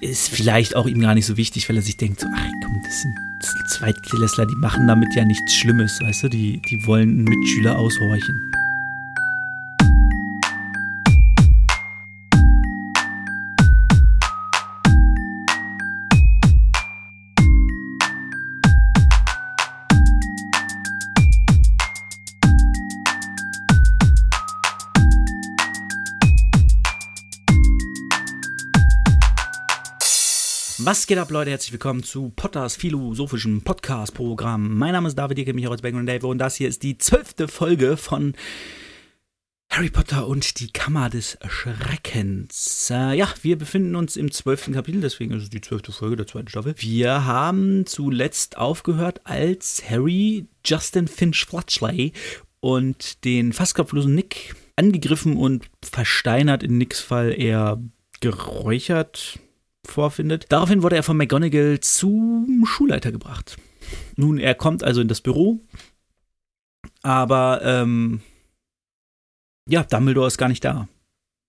ist vielleicht auch ihm gar nicht so wichtig, weil er sich denkt, so, ach komm, das sind Zweitklässler, die machen damit ja nichts Schlimmes, weißt du, die, die wollen einen Mitschüler aushorchen. Was geht ab, Leute? Herzlich willkommen zu Potters philosophischen Podcast-Programm. Mein Name ist David, ihr kennt mich auch als Bang und Dave und das hier ist die zwölfte Folge von Harry Potter und die Kammer des Schreckens. Äh, ja, wir befinden uns im zwölften Kapitel, deswegen ist es die zwölfte Folge der zweiten Staffel. Wir haben zuletzt aufgehört, als Harry Justin Finch Fletchley und den fast kopflosen Nick angegriffen und versteinert, in Nicks Fall eher geräuchert vorfindet. Daraufhin wurde er von McGonagall zum Schulleiter gebracht. Nun, er kommt also in das Büro, aber ähm, ja, Dumbledore ist gar nicht da.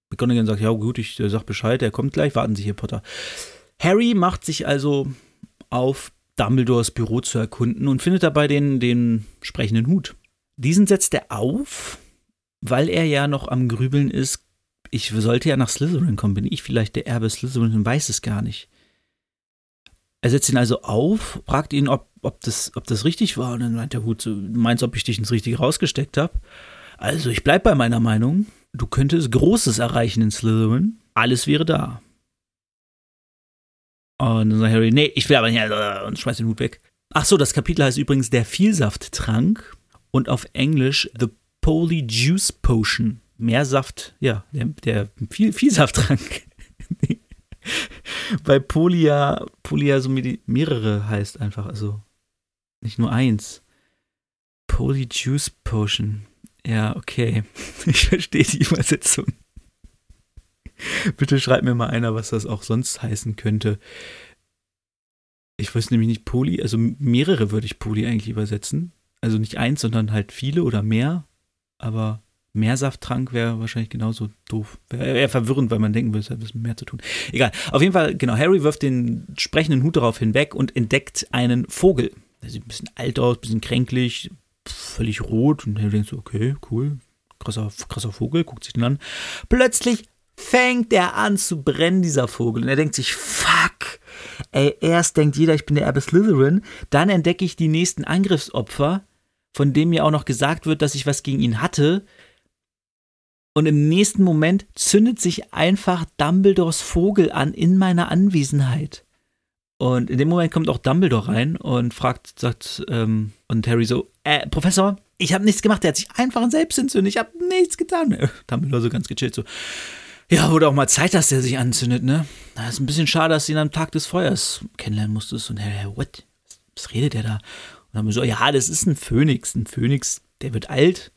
McGonagall sagt, ja gut, ich äh, sag Bescheid, er kommt gleich, warten Sie hier, Potter. Harry macht sich also auf Dumbledores Büro zu erkunden und findet dabei den, den sprechenden Hut. Diesen setzt er auf, weil er ja noch am Grübeln ist, ich sollte ja nach Slytherin kommen. Bin ich vielleicht der Erbe Slytherin und weiß es gar nicht. Er setzt ihn also auf, fragt ihn, ob, ob, das, ob das richtig war. Und dann meint der Hut, du meinst, ob ich dich ins Richtige rausgesteckt habe? Also, ich bleibe bei meiner Meinung. Du könntest Großes erreichen in Slytherin. Alles wäre da. Und dann sagt Harry, nee, ich will aber nicht, äh, und schmeißt den Hut weg. Ach so, das Kapitel heißt übrigens der Vielsafttrank und auf Englisch The Poly Juice Potion. Meersaft, ja, der, der viel, Vielsafttrank. Bei Polia, Polia so mehrere heißt einfach, also nicht nur eins. Poly Juice Potion. Ja, okay. Ich verstehe die Übersetzung. Bitte schreibt mir mal einer, was das auch sonst heißen könnte. Ich weiß nämlich nicht Poly, also mehrere würde ich Poly eigentlich übersetzen. Also nicht eins, sondern halt viele oder mehr. Aber Meersafttrank wäre wahrscheinlich genauso doof. Wäre eher verwirrend, weil man denken würde, es hat was mit mehr zu tun. Egal. Auf jeden Fall, genau, Harry wirft den sprechenden Hut darauf hinweg und entdeckt einen Vogel. Der sieht ein bisschen alt aus, ein bisschen kränklich, völlig rot. Und Harry denkt so, okay, cool, krasser, krasser Vogel, guckt sich den an. Plötzlich fängt er an zu brennen, dieser Vogel. Und er denkt sich, fuck. Ey, erst denkt jeder, ich bin der Erbe Slytherin. Dann entdecke ich die nächsten Angriffsopfer, von dem mir auch noch gesagt wird, dass ich was gegen ihn hatte. Und im nächsten Moment zündet sich einfach Dumbledores Vogel an in meiner Anwesenheit. Und in dem Moment kommt auch Dumbledore rein und fragt, sagt, ähm, und Harry so, äh, Professor, ich habe nichts gemacht, der hat sich einfach selbst entzündet, ich habe nichts getan. Dumbledore so ganz gechillt, so, ja, wurde auch mal Zeit, dass der sich anzündet, ne? Das ist ein bisschen schade, dass du ihn am Tag des Feuers kennenlernen musstest. Und Harry, what? Was redet der da? Und dann so, ja, das ist ein Phönix, ein Phönix, der wird alt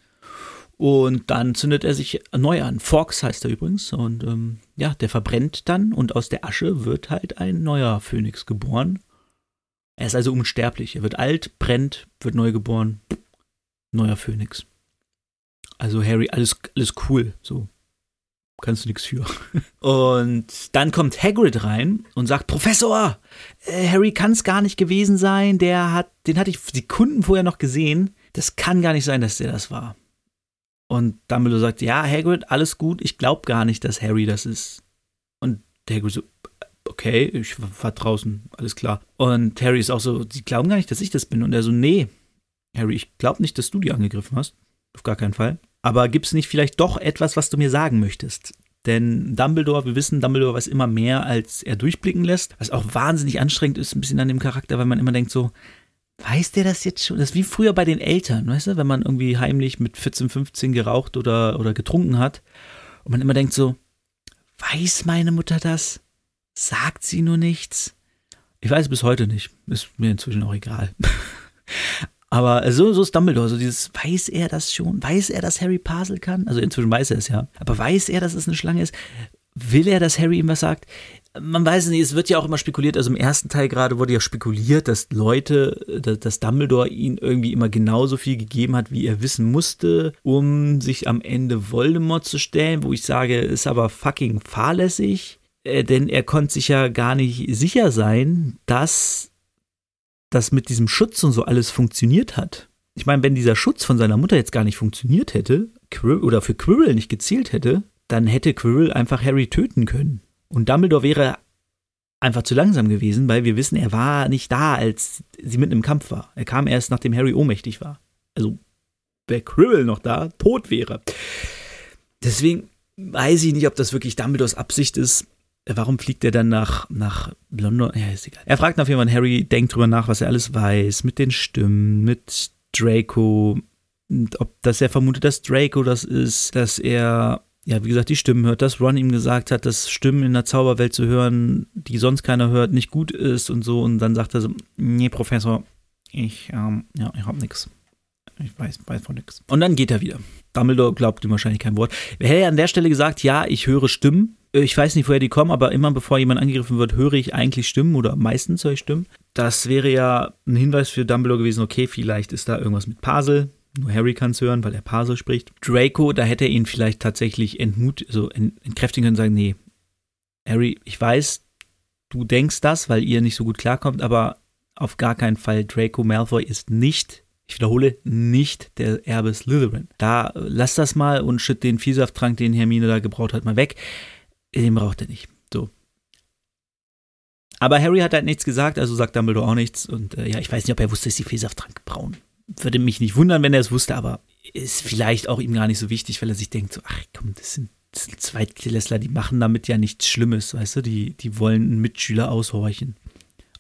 und dann zündet er sich neu an. Fox heißt er übrigens. Und ähm, ja, der verbrennt dann und aus der Asche wird halt ein neuer Phönix geboren. Er ist also unsterblich. Er wird alt, brennt, wird neu geboren. Neuer Phönix. Also Harry, alles, alles cool. So. Kannst du nichts für. Und dann kommt Hagrid rein und sagt, Professor, äh, Harry kann es gar nicht gewesen sein. Der hat, den hatte ich Sekunden vorher noch gesehen. Das kann gar nicht sein, dass der das war. Und Dumbledore sagt, ja, Hagrid, alles gut, ich glaube gar nicht, dass Harry das ist. Und Hagrid so, okay, ich war draußen, alles klar. Und Harry ist auch so, sie glauben gar nicht, dass ich das bin. Und er so, nee, Harry, ich glaube nicht, dass du die angegriffen hast. Auf gar keinen Fall. Aber gibt es nicht vielleicht doch etwas, was du mir sagen möchtest? Denn Dumbledore, wir wissen, Dumbledore weiß immer mehr, als er durchblicken lässt. Was auch wahnsinnig anstrengend ist, ein bisschen an dem Charakter, weil man immer denkt so, Weiß der das jetzt schon? Das ist wie früher bei den Eltern, weißt du, wenn man irgendwie heimlich mit 14, 15 geraucht oder, oder getrunken hat und man immer denkt so, weiß meine Mutter das? Sagt sie nur nichts? Ich weiß bis heute nicht. Ist mir inzwischen auch egal. Aber so, so ist Dumbledore, so dieses, weiß er das schon? Weiß er, dass Harry Parsel kann? Also inzwischen weiß er es ja. Aber weiß er, dass es eine Schlange ist? Will er, dass Harry ihm was sagt? Man weiß nicht, es wird ja auch immer spekuliert, also im ersten Teil gerade wurde ja spekuliert, dass Leute, dass Dumbledore ihn irgendwie immer genauso viel gegeben hat, wie er wissen musste, um sich am Ende Voldemort zu stellen, wo ich sage, ist aber fucking fahrlässig. äh, denn er konnte sich ja gar nicht sicher sein, dass das mit diesem Schutz und so alles funktioniert hat. Ich meine, wenn dieser Schutz von seiner Mutter jetzt gar nicht funktioniert hätte, oder für Quirrell nicht gezielt hätte, dann hätte Quirrell einfach Harry töten können. Und Dumbledore wäre einfach zu langsam gewesen, weil wir wissen, er war nicht da, als sie mitten im Kampf war. Er kam erst, nachdem Harry ohnmächtig war. Also, wäre Quirrell noch da, tot wäre. Deswegen weiß ich nicht, ob das wirklich Dumbledores Absicht ist. Warum fliegt er dann nach, nach London? Ja, ist egal. Er fragt nach jemandem, Harry denkt drüber nach, was er alles weiß, mit den Stimmen, mit Draco, ob, dass er vermutet, dass Draco das ist, dass er ja, wie gesagt, die Stimmen hört, dass Ron ihm gesagt hat, dass Stimmen in der Zauberwelt zu hören, die sonst keiner hört, nicht gut ist und so. Und dann sagt er so, nee, Professor, ich, ähm, ja, ich hab nix. Ich weiß, weiß von nix. Und dann geht er wieder. Dumbledore glaubt ihm wahrscheinlich kein Wort. Er hätte an der Stelle gesagt, ja, ich höre Stimmen. Ich weiß nicht, woher die kommen, aber immer bevor jemand angegriffen wird, höre ich eigentlich Stimmen oder meistens höre ich Stimmen. Das wäre ja ein Hinweis für Dumbledore gewesen, okay, vielleicht ist da irgendwas mit Pasel, nur Harry kann es hören, weil er Parse spricht. Draco, da hätte er ihn vielleicht tatsächlich entmut, so entkräftigen können und sagen, nee, Harry, ich weiß, du denkst das, weil ihr nicht so gut klarkommt, aber auf gar keinen Fall Draco Malfoy ist nicht, ich wiederhole, nicht der Erbe Slytherin. Da lass das mal und schütt den Vielsafttrank, den Hermine da gebraut hat, mal weg. Den braucht er nicht. So. Aber Harry hat halt nichts gesagt, also sagt Dumbledore auch nichts. Und äh, ja, ich weiß nicht, ob er wusste, dass die Vielsafttrank braun würde mich nicht wundern, wenn er es wusste, aber ist vielleicht auch ihm gar nicht so wichtig, weil er sich denkt, so, ach komm, das sind, das sind Zweitklässler, die machen damit ja nichts Schlimmes, weißt du, die, die wollen einen Mitschüler aushorchen.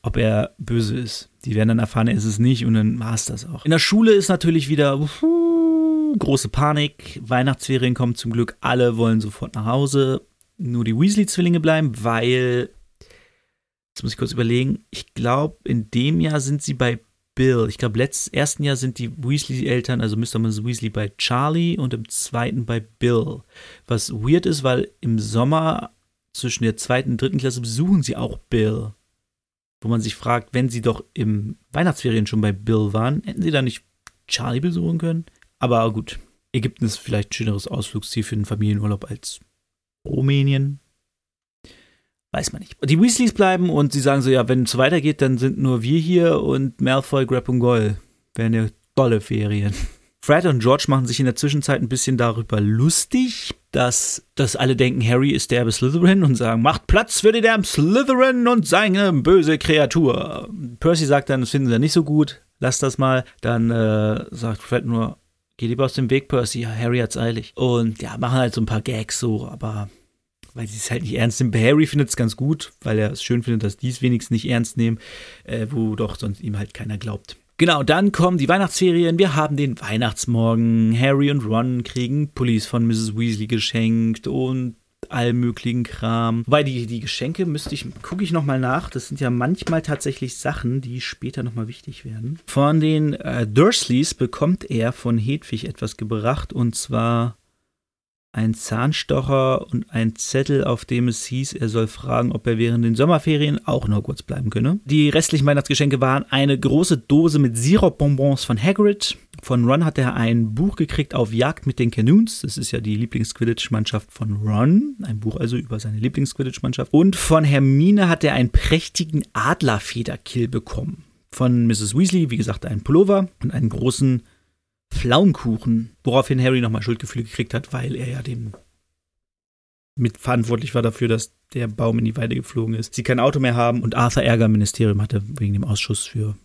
Ob er böse ist. Die werden dann erfahren, er ist es nicht und dann war es das auch. In der Schule ist natürlich wieder uh, große Panik. Weihnachtsferien kommen zum Glück. Alle wollen sofort nach Hause. Nur die Weasley-Zwillinge bleiben, weil. Jetzt muss ich kurz überlegen. Ich glaube, in dem Jahr sind sie bei Bill. Ich glaube, letztes ersten Jahr sind die Weasley-Eltern, also Mr. und Mrs. Weasley bei Charlie und im zweiten bei Bill. Was weird ist, weil im Sommer zwischen der zweiten und dritten Klasse besuchen sie auch Bill. Wo man sich fragt, wenn sie doch im Weihnachtsferien schon bei Bill waren, hätten sie da nicht Charlie besuchen können? Aber gut, Ägypten ist vielleicht ein schöneres Ausflugsziel für einen Familienurlaub als Rumänien. Weiß man nicht. Die Weasleys bleiben und sie sagen so, ja, wenn es weitergeht, dann sind nur wir hier und Malfoy, Grab und Goll. Wären ja tolle Ferien. Fred und George machen sich in der Zwischenzeit ein bisschen darüber lustig, dass, dass alle denken, Harry ist der Slytherin und sagen, macht Platz für den Slytherin und seine böse Kreatur. Percy sagt dann, das finden sie nicht so gut, lass das mal. Dann äh, sagt Fred nur, geh lieber aus dem Weg, Percy, Harry hat's eilig. Und ja, machen halt so ein paar Gags so, aber weil sie es halt nicht ernst nehmen. Harry findet es ganz gut, weil er es schön findet, dass die es wenigstens nicht ernst nehmen, äh, wo doch sonst ihm halt keiner glaubt. Genau, dann kommen die Weihnachtsferien. Wir haben den Weihnachtsmorgen. Harry und Ron kriegen Pullis von Mrs. Weasley geschenkt und all möglichen Kram. Wobei die, die Geschenke müsste ich, gucke ich nochmal nach. Das sind ja manchmal tatsächlich Sachen, die später nochmal wichtig werden. Von den äh, Dursleys bekommt er von Hedwig etwas gebracht und zwar ein Zahnstocher und ein Zettel, auf dem es hieß, er soll fragen, ob er während den Sommerferien auch in Hogwarts bleiben könne. Die restlichen Weihnachtsgeschenke waren eine große Dose mit Sirupbonbons von Hagrid. Von Ron hat er ein Buch gekriegt auf Jagd mit den Canoons. Das ist ja die Lieblings-Quidditch-Mannschaft von Ron. Ein Buch also über seine Lieblings-Quidditch-Mannschaft. Und von Hermine hat er einen prächtigen Adlerfederkill bekommen. Von Mrs. Weasley, wie gesagt, einen Pullover und einen großen Pflaumenkuchen, woraufhin Harry nochmal Schuldgefühle gekriegt hat, weil er ja dem mitverantwortlich war dafür, dass der Baum in die Weide geflogen ist. Sie kein Auto mehr haben und Arthur Ärger im Ministerium hatte wegen dem Ausschuss für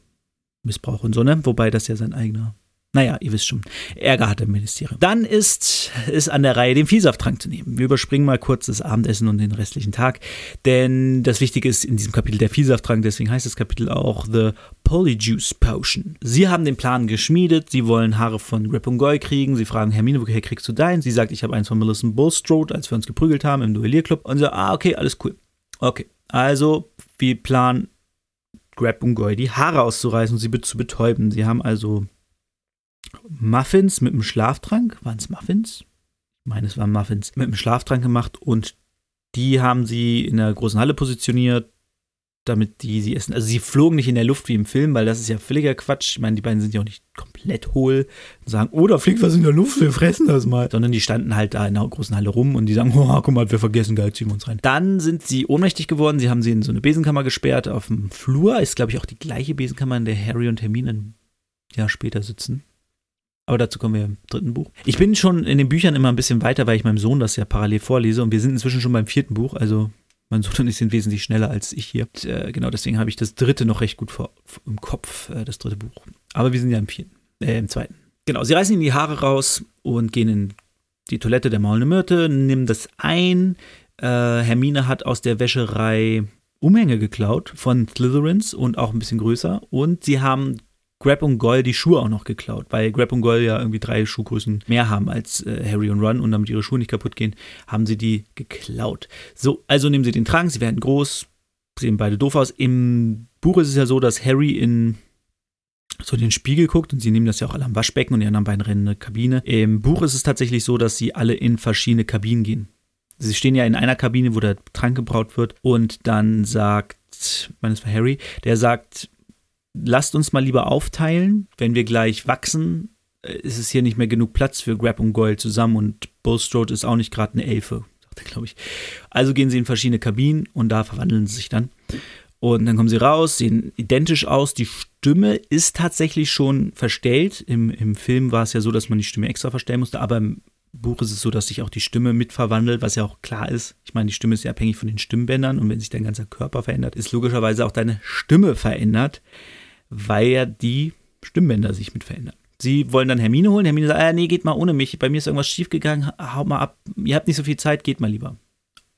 Missbrauch und so, ne? Wobei das ja sein eigener naja, ihr wisst schon, Ärger hatte im Ministerium. Dann ist es an der Reihe, den Vielsafttrank zu nehmen. Wir überspringen mal kurz das Abendessen und den restlichen Tag, denn das Wichtige ist in diesem Kapitel der Vielsafttrank, deswegen heißt das Kapitel auch The Polyjuice Potion. Sie haben den Plan geschmiedet, sie wollen Haare von Rip und Goy kriegen, sie fragen Hermine, woher kriegst du deinen? Sie sagt, ich habe eins von Millicent Bulstrode, als wir uns geprügelt haben im Duellierclub. Und so, ah, okay, alles cool. Okay, also wir planen Grab und Goy die Haare auszureißen und sie zu betäuben. Sie haben also Muffins mit einem Schlaftrank. Waren es Muffins? Ich meine, es waren Muffins. Mit einem Schlaftrank gemacht und die haben sie in der großen Halle positioniert. damit die sie essen. Also sie flogen nicht in der Luft wie im Film, weil das ist ja völliger Quatsch. Ich meine, die beiden sind ja auch nicht komplett hohl und sagen, oh, da fliegt was in der Luft, wir fressen das mal. Sondern die standen halt da in der großen Halle rum und die sagen, oh, guck mal, wir vergessen, geil, ziehen wir uns rein. Dann sind sie ohnmächtig geworden, sie haben sie in so eine Besenkammer gesperrt auf dem Flur. Ist, glaube ich, auch die gleiche Besenkammer, in der Harry und Hermine ein Jahr später sitzen. Aber dazu kommen wir im dritten Buch. Ich bin schon in den Büchern immer ein bisschen weiter, weil ich meinem Sohn das ja parallel vorlese und wir sind inzwischen schon beim vierten Buch, also mein Sohn und ich sind wesentlich schneller als ich hier. Und, äh, genau deswegen habe ich das dritte noch recht gut vor, im Kopf, äh, das dritte Buch. Aber wir sind ja im vierten, äh, im zweiten. Genau, sie reißen ihm die Haare raus und gehen in die Toilette der maulende Myrte, nehmen das ein. Äh, Hermine hat aus der Wäscherei Umhänge geklaut von Slytherins und auch ein bisschen größer. Und sie haben Grab und Goyle die Schuhe auch noch geklaut, weil Grab und Goyle ja irgendwie drei Schuhgrößen mehr haben als äh, Harry und Ron und damit ihre Schuhe nicht kaputt gehen, haben sie die geklaut. So, also nehmen sie den Trank, sie werden groß, sehen beide doof aus. Im Buch ist es ja so, dass Harry in so den Spiegel guckt und sie nehmen das ja auch alle am Waschbecken und die anderen beiden rennen in eine Kabine. Im Buch ist es tatsächlich so, dass sie alle in verschiedene Kabinen gehen. Sie stehen ja in einer Kabine, wo der Trank gebraut wird und dann sagt, ich meine, war Harry, der sagt, lasst uns mal lieber aufteilen. Wenn wir gleich wachsen, äh, ist es hier nicht mehr genug Platz für Grab und Goyle zusammen und Bulstrode ist auch nicht gerade eine Elfe, sagt er, glaube ich. Also gehen sie in verschiedene Kabinen und da verwandeln sie sich dann. Und dann kommen sie raus, sehen identisch aus. Die Stimme ist tatsächlich schon verstellt. Im, Im Film war es ja so, dass man die Stimme extra verstellen musste, aber im Buch ist es so, dass sich auch die Stimme mit verwandelt, was ja auch klar ist. Ich meine, die Stimme ist ja abhängig von den Stimmbändern und wenn sich dein ganzer Körper verändert, ist logischerweise auch deine Stimme verändert weil ja die Stimmbänder sich mit verändern. Sie wollen dann Hermine holen. Hermine sagt, ah, nee, geht mal ohne mich. Bei mir ist irgendwas schiefgegangen. Hau mal ab. Ihr habt nicht so viel Zeit, geht mal lieber.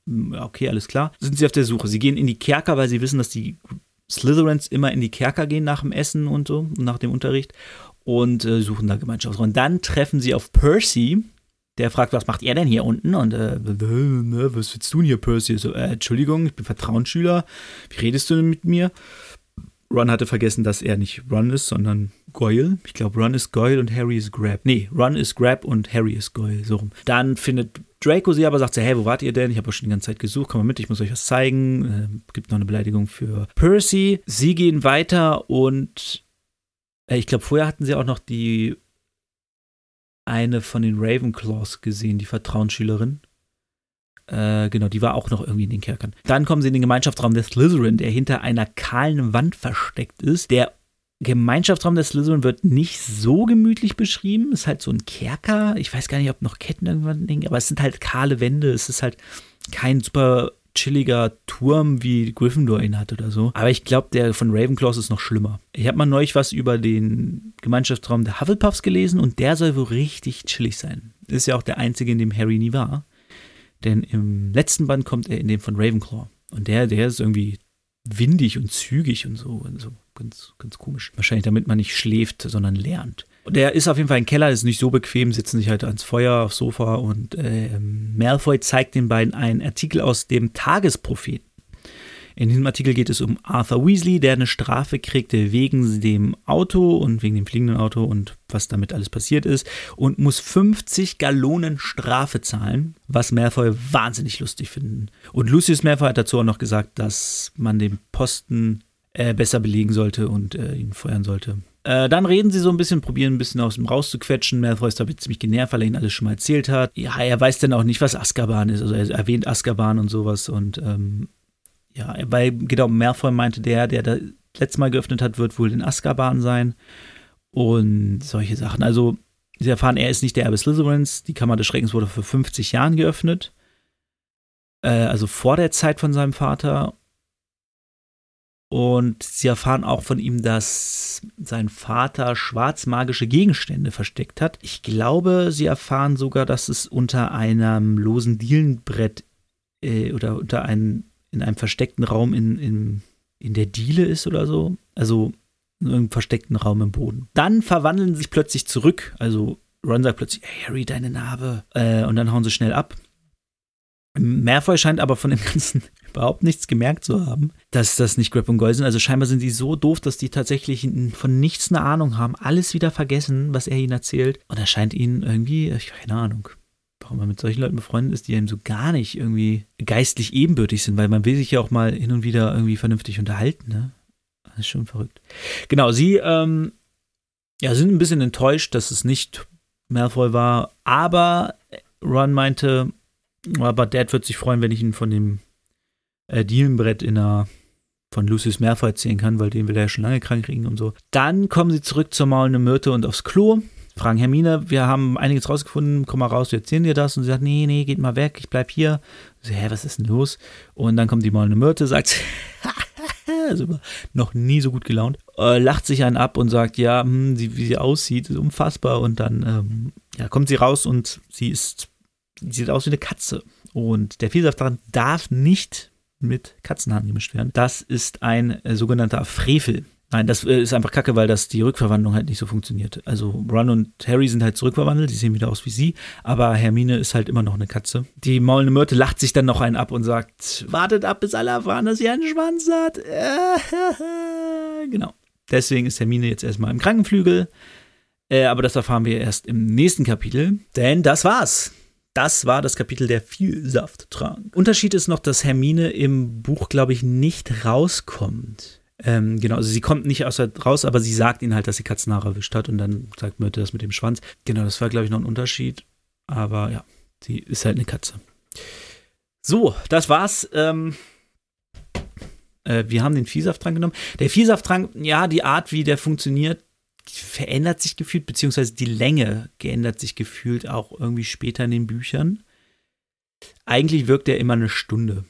Hm, okay, alles klar. Sind sie auf der Suche. Sie gehen in die Kerker, weil sie wissen, dass die Slytherins immer in die Kerker gehen nach dem Essen und so, nach dem Unterricht und äh, suchen da Gemeinschaftsräume. Dann treffen sie auf Percy, der fragt, was macht er denn hier unten? Und äh, was willst du denn hier, Percy? So, äh, Entschuldigung, ich bin Vertrauensschüler. Wie redest du denn mit mir? Ron hatte vergessen, dass er nicht Ron ist, sondern Goyle. Ich glaube, Ron ist Goyle und Harry ist Grab. Nee, Ron ist Grab und Harry ist Goyle. So rum. Dann findet Draco sie aber, sagt sie, hey, wo wart ihr denn? Ich habe schon die ganze Zeit gesucht, komm mal mit, ich muss euch was zeigen. Äh, gibt noch eine Beleidigung für Percy. Sie gehen weiter und äh, ich glaube, vorher hatten sie auch noch die eine von den Ravenclaws gesehen, die Vertrauensschülerin. Äh, genau, die war auch noch irgendwie in den Kerkern. Dann kommen sie in den Gemeinschaftsraum der Slytherin, der hinter einer kahlen Wand versteckt ist. Der Gemeinschaftsraum der Slytherin wird nicht so gemütlich beschrieben. Ist halt so ein Kerker. Ich weiß gar nicht, ob noch Ketten irgendwann liegen, aber es sind halt kahle Wände. Es ist halt kein super chilliger Turm, wie Gryffindor ihn hat oder so. Aber ich glaube, der von Ravenclaws ist noch schlimmer. Ich habe mal neulich was über den Gemeinschaftsraum der Hufflepuffs gelesen und der soll wohl richtig chillig sein. Ist ja auch der einzige, in dem Harry nie war. Denn im letzten Band kommt er in dem von Ravenclaw. Und der, der ist irgendwie windig und zügig und so. Und so ganz, ganz komisch. Wahrscheinlich damit man nicht schläft, sondern lernt. Und der ist auf jeden Fall ein Keller, ist nicht so bequem, sitzen sich halt ans Feuer, aufs Sofa und äh, Malfoy zeigt den beiden einen Artikel aus dem Tagespropheten. In diesem Artikel geht es um Arthur Weasley, der eine Strafe kriegte wegen dem Auto und wegen dem fliegenden Auto und was damit alles passiert ist und muss 50 Gallonen Strafe zahlen, was Malfoy wahnsinnig lustig finden. Und Lucius Malfoy hat dazu auch noch gesagt, dass man den Posten äh, besser belegen sollte und äh, ihn feuern sollte. Äh, dann reden sie so ein bisschen, probieren ein bisschen aus dem rauszuquetschen. Malfoy ist damit ziemlich genervt, weil er ihnen alles schon mal erzählt hat. Ja, er weiß dann auch nicht, was Azkaban ist. Also er erwähnt Azkaban und sowas und ähm, ja, weil genau Malfoy meinte, der, der das letzte Mal geöffnet hat, wird wohl in Azkaban sein und solche Sachen. Also sie erfahren, er ist nicht der Erbe Slytherins. Die Kammer des Schreckens wurde vor 50 Jahren geöffnet, äh, also vor der Zeit von seinem Vater. Und sie erfahren auch von ihm, dass sein Vater schwarzmagische Gegenstände versteckt hat. Ich glaube, sie erfahren sogar, dass es unter einem losen Dielenbrett äh, oder unter einem in einem versteckten Raum in, in, in der Diele ist oder so. Also in einem versteckten Raum im Boden. Dann verwandeln sie sich plötzlich zurück. Also Ron sagt plötzlich, hey Harry, deine Narbe. Äh, und dann hauen sie schnell ab. Malfoy scheint aber von dem Ganzen überhaupt nichts gemerkt zu haben, dass das nicht Grab und Goyle sind. Also scheinbar sind die so doof, dass die tatsächlich von nichts eine Ahnung haben, alles wieder vergessen, was er ihnen erzählt. Und er scheint ihnen irgendwie, ich keine Ahnung, wenn man mit solchen Leuten befreundet ist, die einem so gar nicht irgendwie geistlich ebenbürtig sind, weil man will sich ja auch mal hin und wieder irgendwie vernünftig unterhalten, ne? Das ist schon verrückt. Genau, sie ähm, ja, sind ein bisschen enttäuscht, dass es nicht Malfoy war, aber Ron meinte, aber Dad wird sich freuen, wenn ich ihn von dem äh, Dielenbrett in einer von Lucius Malfoy erzählen kann, weil den will er ja schon lange krank kriegen und so. Dann kommen sie zurück zur maulenden Myrte und aufs Klo. Fragen Hermine, wir haben einiges rausgefunden, komm mal raus, wir erzählen dir das. Und sie sagt, nee, nee, geht mal weg, ich bleib hier. So, hä, was ist denn los? Und dann kommt die maulende Myrte, sagt, also noch nie so gut gelaunt, äh, lacht sich einen ab und sagt, ja, hm, sie, wie sie aussieht, ist unfassbar. Und dann ähm, ja, kommt sie raus und sie ist, sie sieht aus wie eine Katze. Und der Vielsaft daran darf nicht mit Katzenhaaren gemischt werden. Das ist ein äh, sogenannter Frevel. Nein, das äh, ist einfach kacke, weil das die Rückverwandlung halt nicht so funktioniert. Also Ron und Harry sind halt zurückverwandelt, die sehen wieder aus wie sie, aber Hermine ist halt immer noch eine Katze. Die maulende Myrte lacht sich dann noch einen ab und sagt, wartet ab, bis alle erfahren, dass sie einen Schwanz hat. genau. Deswegen ist Hermine jetzt erstmal im Krankenflügel. Äh, aber das erfahren wir erst im nächsten Kapitel. Denn das war's. Das war das Kapitel der Vielsafttrank. Unterschied ist noch, dass Hermine im Buch, glaube ich, nicht rauskommt. Ähm, genau, also sie kommt nicht aus raus, aber sie sagt ihnen halt, dass sie Katzenhaare erwischt hat und dann sagt Myrte das mit dem Schwanz. Genau, das war, glaube ich, noch ein Unterschied. Aber ja, sie ist halt eine Katze. So, das war's. Ähm, äh, wir haben den Viehsaft dran genommen. Der Viehsafttrank, ja, die Art, wie der funktioniert, verändert sich gefühlt, beziehungsweise die Länge geändert sich gefühlt auch irgendwie später in den Büchern. Eigentlich wirkt er immer eine Stunde.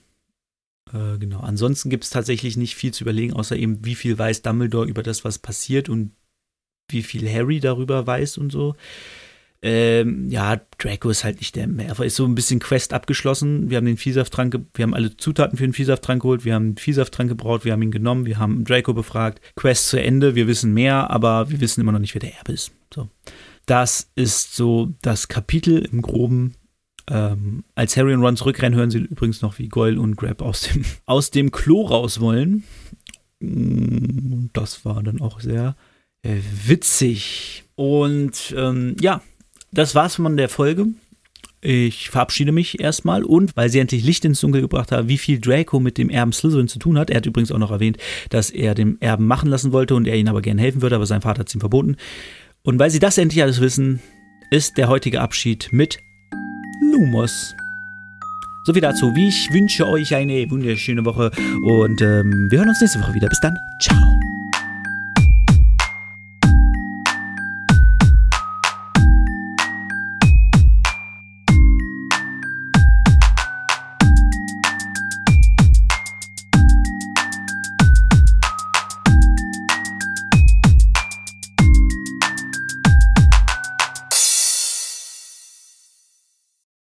Äh, genau. Ansonsten gibt es tatsächlich nicht viel zu überlegen, außer eben, wie viel weiß Dumbledore über das, was passiert und wie viel Harry darüber weiß und so. Ähm, ja, Draco ist halt nicht der Werfer. Ist so ein bisschen Quest abgeschlossen. Wir haben den Viehsafttrank, wir haben alle Zutaten für den Viehsafttrank geholt, wir haben den Viehsafttrank gebraut, wir haben ihn genommen, wir haben Draco befragt. Quest zu Ende, wir wissen mehr, aber wir wissen immer noch nicht, wer der Erbe ist. So. Das ist so das Kapitel im Groben. Ähm, als Harry und Ron zurückrennen, hören sie übrigens noch, wie Goyle und Grab aus dem, aus dem Klo raus wollen. Mm, das war dann auch sehr äh, witzig. Und ähm, ja, das war's von der Folge. Ich verabschiede mich erstmal und weil sie endlich Licht ins Dunkel gebracht haben, wie viel Draco mit dem Erben Slytherin zu tun hat. Er hat übrigens auch noch erwähnt, dass er dem Erben machen lassen wollte und er ihn aber gerne helfen würde, aber sein Vater hat es ihm verboten. Und weil sie das endlich alles wissen, ist der heutige Abschied mit Lumos. So viel dazu. Ich wünsche euch eine wunderschöne Woche und ähm, wir hören uns nächste Woche wieder. Bis dann. Ciao.